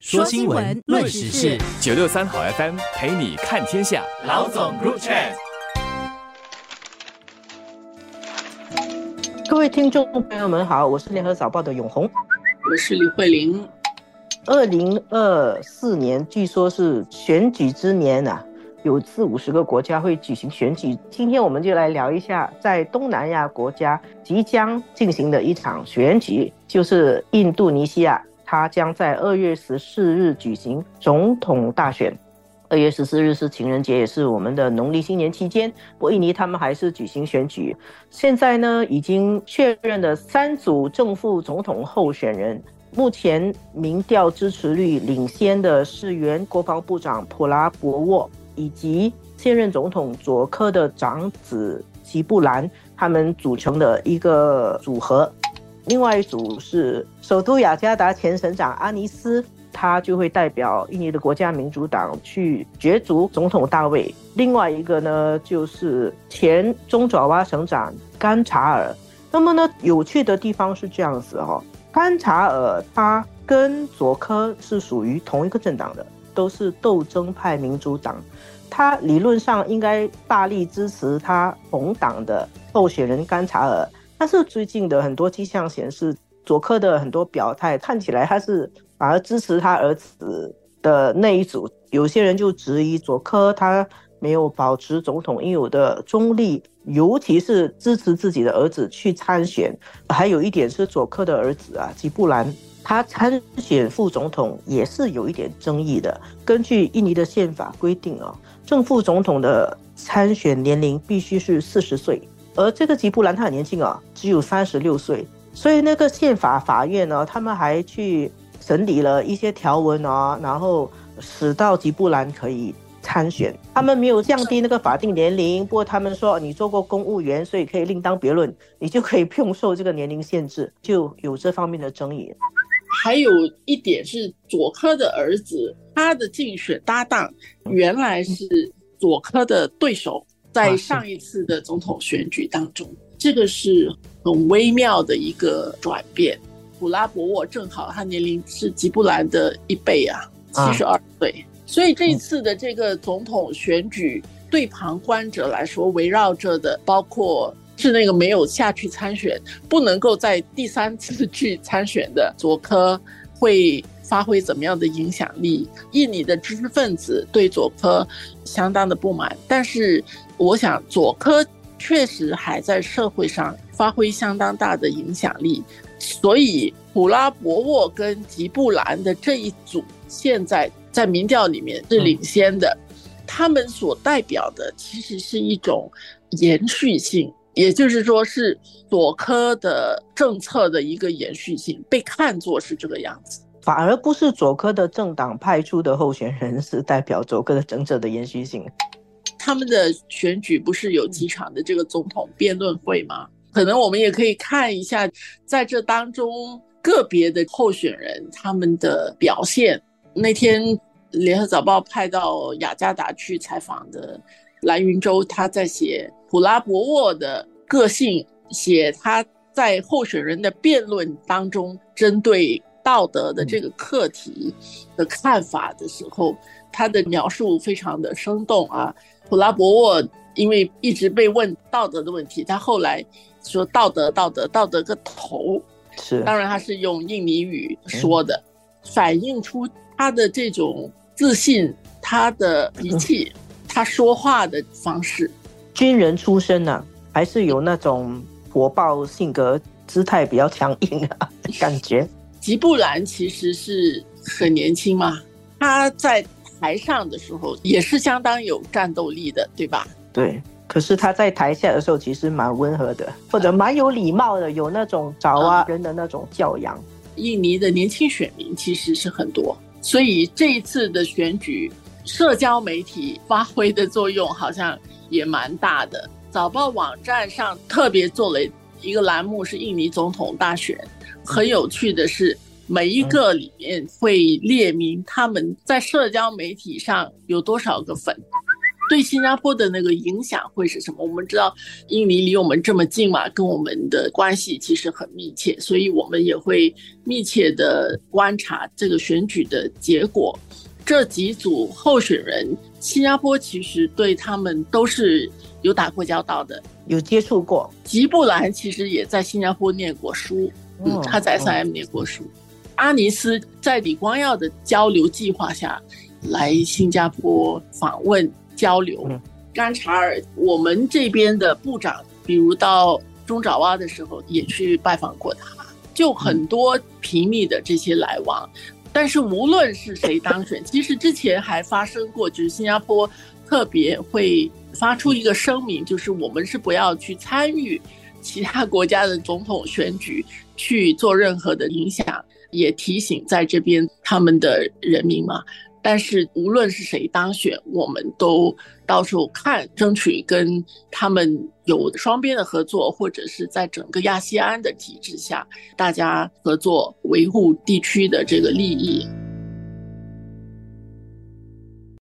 说新闻，论时事，九六三好 FM 陪你看天下。老总 Group Chat，各位听众朋友们好，我是联合早报的永红，我是李慧玲。二零二四年据说是选举之年啊，有四五十个国家会举行选举。今天我们就来聊一下，在东南亚国家即将进行的一场选举，就是印度尼西亚。他将在二月十四日举行总统大选。二月十四日是情人节，也是我们的农历新年期间。不过印尼他们还是举行选举。现在呢，已经确认的三组正副总统候选人，目前民调支持率领先的是原国防部长普拉博沃以及现任总统佐科的长子吉布兰，他们组成的一个组合。另外一组是首都雅加达前省长阿尼斯，他就会代表印尼的国家民主党去角逐总统大位。另外一个呢，就是前中爪哇省长甘查尔。那么呢，有趣的地方是这样子哈，甘查尔他跟佐科是属于同一个政党的，都是斗争派民主党，他理论上应该大力支持他同党的候选人甘查尔。但是最近的很多迹象显示，佐科的很多表态看起来他是反而支持他儿子的那一组。有些人就质疑佐科他没有保持总统应有的中立，尤其是支持自己的儿子去参选。还有一点是佐科的儿子啊吉布兰，他参选副总统也是有一点争议的。根据印尼的宪法规定啊，正副总统的参选年龄必须是四十岁。而这个吉布兰他很年轻啊，只有三十六岁，所以那个宪法法院呢，他们还去审理了一些条文啊，然后使到吉布兰可以参选。他们没有降低那个法定年龄，不过他们说你做过公务员，所以可以另当别论，你就可以不用受这个年龄限制，就有这方面的争议。还有一点是佐科的儿子，他的竞选搭档原来是佐科的对手。在上一次的总统选举当中，这个是很微妙的一个转变。普拉博沃正好他年龄是吉布兰的一倍啊，七十二岁。所以这一次的这个总统选举，对旁观者来说，围绕着的包括是那个没有下去参选，不能够在第三次去参选的佐科会。发挥怎么样的影响力？印尼的知识分子对佐科相当的不满，但是我想佐科确实还在社会上发挥相当大的影响力，所以普拉博沃跟吉布兰的这一组现在在民调里面是领先的，他们所代表的其实是一种延续性，也就是说是佐科的政策的一个延续性，被看作是这个样子。反而不是佐科的政党派出的候选人是代表佐科的整者的延续性。他们的选举不是有几场的这个总统辩论会吗？可能我们也可以看一下，在这当中个别的候选人他们的表现。那天联合早报派到雅加达去采访的蓝云洲，他在写普拉博沃的个性，写他在候选人的辩论当中针对。道德的这个课题的看法的时候，他的描述非常的生动啊。普拉博沃因为一直被问道德的问题，他后来说道德道德道德个头，是当然他是用印尼语说的，反映出他的这种自信，他的脾气，他说话的方式。军人出身呢，还是有那种火爆性格，姿态比较强硬啊，感觉。吉布兰其实是很年轻嘛，他在台上的时候也是相当有战斗力的，对吧？对。可是他在台下的时候其实蛮温和的，或者蛮有礼貌的，有那种爪哇人的那种教养。印尼的年轻选民其实是很多，所以这一次的选举，社交媒体发挥的作用好像也蛮大的。早报网站上特别做了一个栏目，是印尼总统大选。很有趣的是，每一个里面会列明他们在社交媒体上有多少个粉。对新加坡的那个影响会是什么？我们知道印尼离我们这么近嘛，跟我们的关系其实很密切，所以我们也会密切的观察这个选举的结果。这几组候选人，新加坡其实对他们都是有打过交道的，有接触过。吉布兰其实也在新加坡念过书，嗯，他在三 M 念过书。阿尼斯在李光耀的交流计划下来新加坡访问交流。甘查尔，我们这边的部长，比如到中爪哇的时候也去拜访过他，就很多频密的这些来往。但是无论是谁当选，其实之前还发生过，就是新加坡特别会发出一个声明，就是我们是不要去参与其他国家的总统选举，去做任何的影响，也提醒在这边他们的人民嘛。但是无论是谁当选，我们都到时候看，争取跟他们有双边的合作，或者是在整个亚细安的体制下，大家合作维护地区的这个利益。